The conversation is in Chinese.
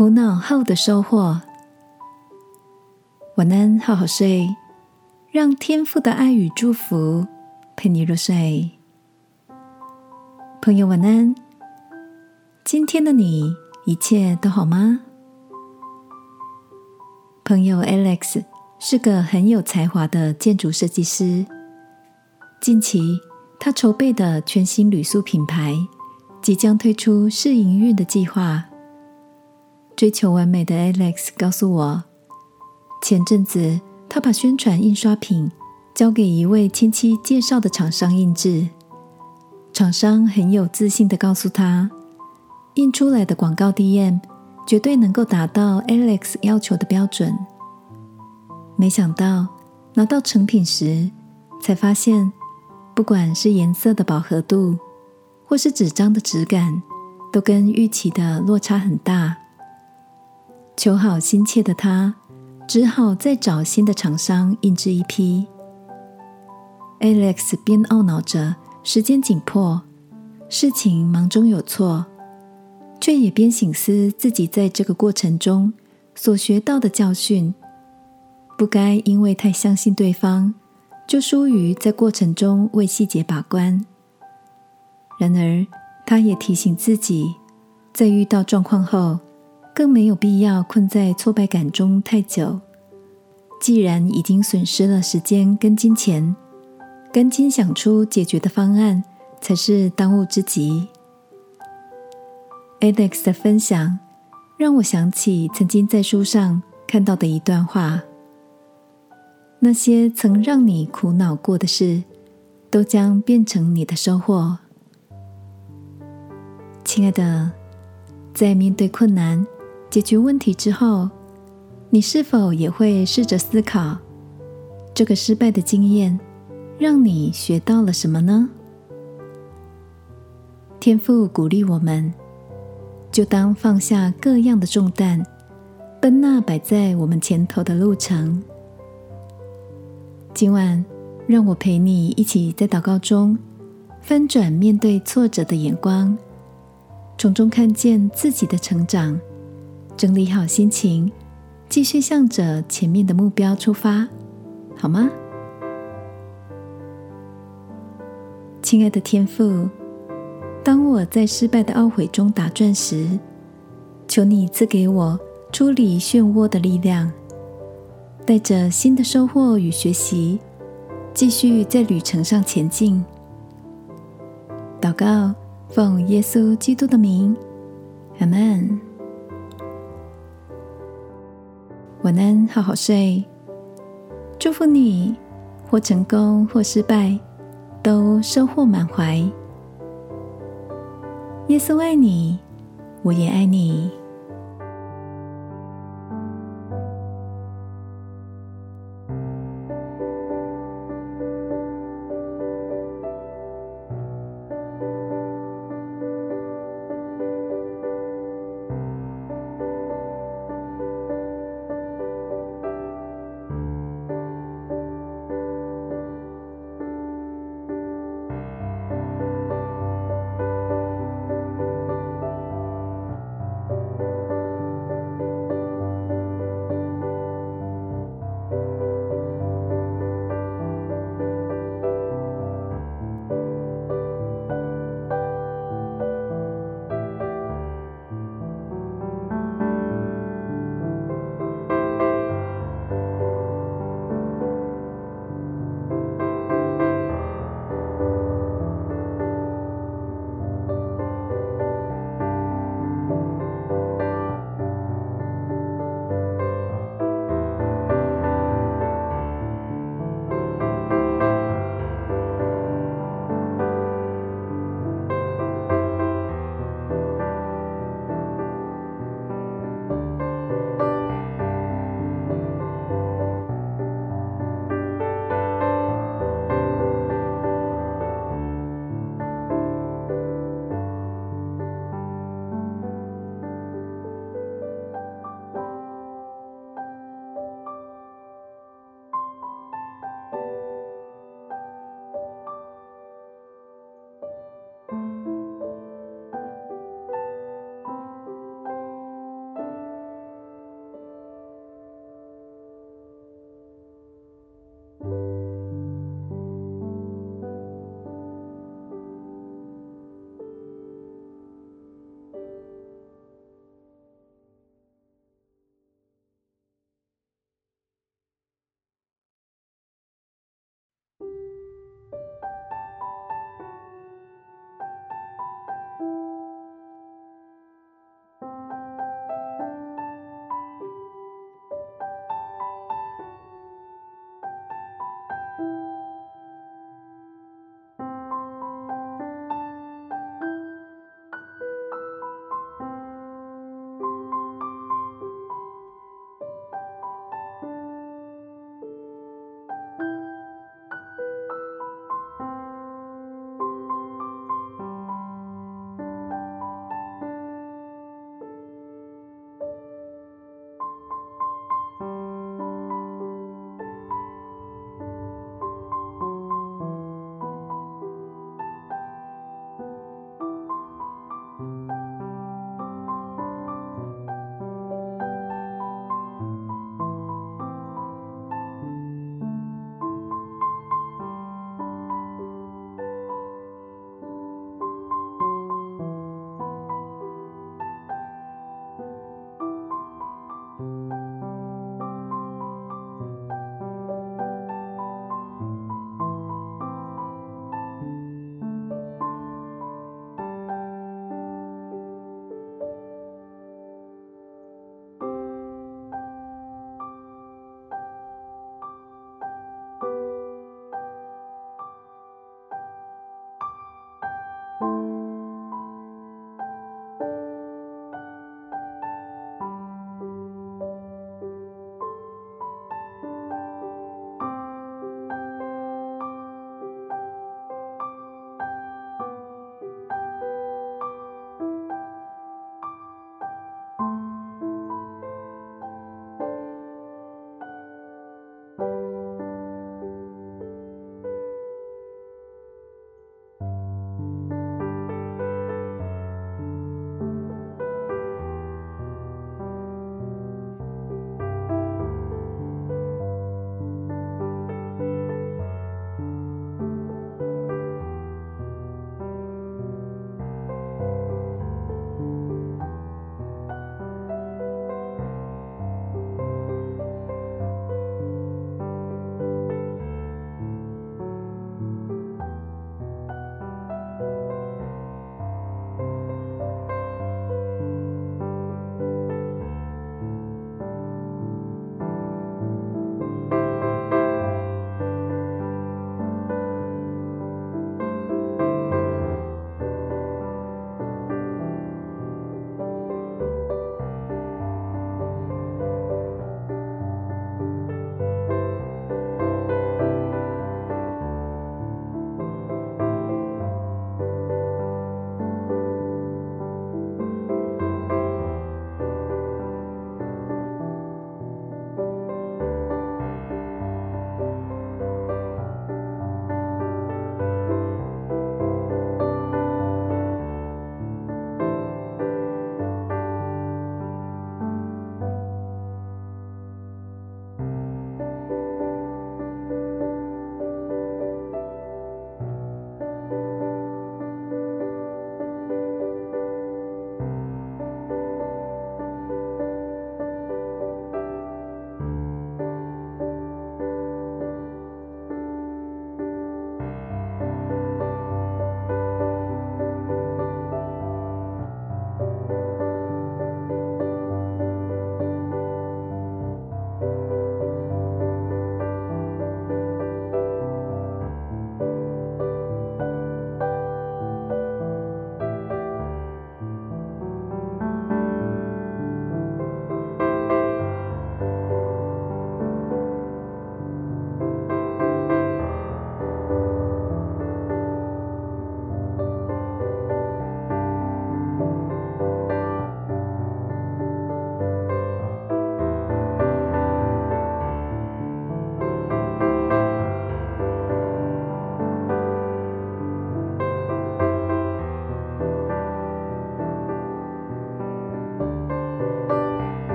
苦恼后的收获。晚安，好好睡，让天父的爱与祝福陪你入睡。朋友，晚安。今天的你一切都好吗？朋友 Alex 是个很有才华的建筑设计师。近期，他筹备的全新旅宿品牌即将推出试营运的计划。追求完美的 Alex 告诉我，前阵子他把宣传印刷品交给一位亲戚介绍的厂商印制，厂商很有自信的告诉他，印出来的广告 DM 绝对能够达到 Alex 要求的标准。没想到拿到成品时，才发现，不管是颜色的饱和度，或是纸张的质感，都跟预期的落差很大。求好心切的他，只好再找新的厂商印制一批。Alex 边懊恼着时间紧迫，事情忙中有错，却也边醒思自己在这个过程中所学到的教训，不该因为太相信对方，就疏于在过程中为细节把关。然而，他也提醒自己，在遇到状况后。更没有必要困在挫败感中太久。既然已经损失了时间跟金钱，赶紧想出解决的方案才是当务之急。Alex 的分享让我想起曾经在书上看到的一段话：那些曾让你苦恼过的事，都将变成你的收获。亲爱的，在面对困难。解决问题之后，你是否也会试着思考，这个失败的经验让你学到了什么呢？天父鼓励我们，就当放下各样的重担，奔那摆在我们前头的路程。今晚，让我陪你一起在祷告中翻转面对挫折的眼光，从中看见自己的成长。整理好心情，继续向着前面的目标出发，好吗？亲爱的天父，当我在失败的懊悔中打转时，求你赐给我出离漩涡的力量，带着新的收获与学习，继续在旅程上前进。祷告，奉耶稣基督的名，阿门。晚安，好好睡。祝福你，或成功或失败，都收获满怀。耶稣爱你，我也爱你。